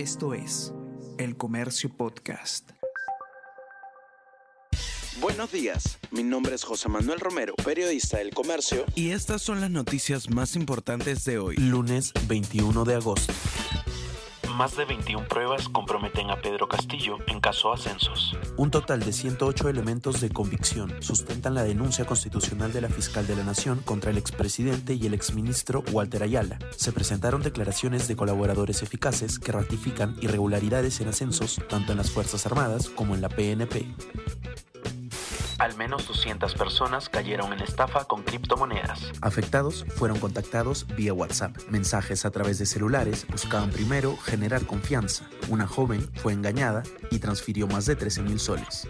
Esto es El Comercio Podcast. Buenos días, mi nombre es José Manuel Romero, periodista del Comercio. Y estas son las noticias más importantes de hoy. Lunes 21 de agosto. Más de 21 pruebas comprometen a Pedro Castillo en caso ascensos. Un total de 108 elementos de convicción sustentan la denuncia constitucional de la fiscal de la Nación contra el expresidente y el exministro Walter Ayala. Se presentaron declaraciones de colaboradores eficaces que ratifican irregularidades en ascensos tanto en las Fuerzas Armadas como en la PNP. Al menos 200 personas cayeron en estafa con criptomonedas. Afectados fueron contactados vía WhatsApp. Mensajes a través de celulares buscaban primero generar confianza. Una joven fue engañada y transfirió más de 13 mil soles.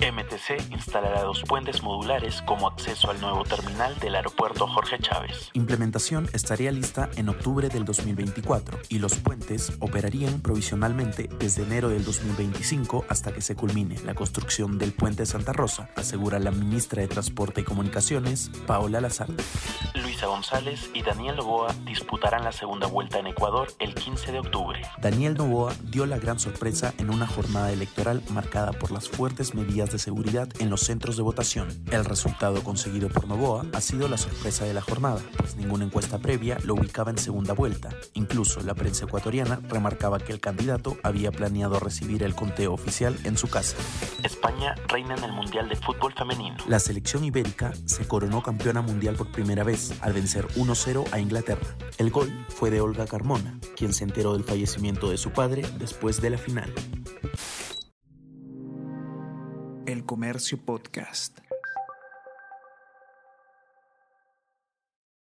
MTC instalará dos puentes modulares como acceso al nuevo terminal del aeropuerto Jorge Chávez. Implementación estaría lista en octubre del 2024 y los puentes operarían provisionalmente desde enero del 2025 hasta que se culmine la construcción del puente Santa Rosa, asegura la ministra de Transporte y Comunicaciones, Paola Lazar. Luisa González y Daniel Novoa disputarán la segunda vuelta en Ecuador el 15 de octubre. Daniel Novoa dio la gran sorpresa en una jornada electoral marcada por las fuertes medidas de seguridad en los centros de votación. El resultado conseguido por Novoa ha sido la sorpresa de la jornada, pues ninguna encuesta previa lo ubicaba en segunda vuelta. Incluso la prensa ecuatoriana remarcaba que el candidato había planeado recibir el conteo oficial en su casa. España reina en el Mundial de Fútbol Femenino. La selección ibérica se coronó campeona mundial por primera vez al vencer 1-0 a Inglaterra. El gol fue de Olga Carmona, quien se enteró del fallecimiento de su padre después de la final. El Comercio Podcast.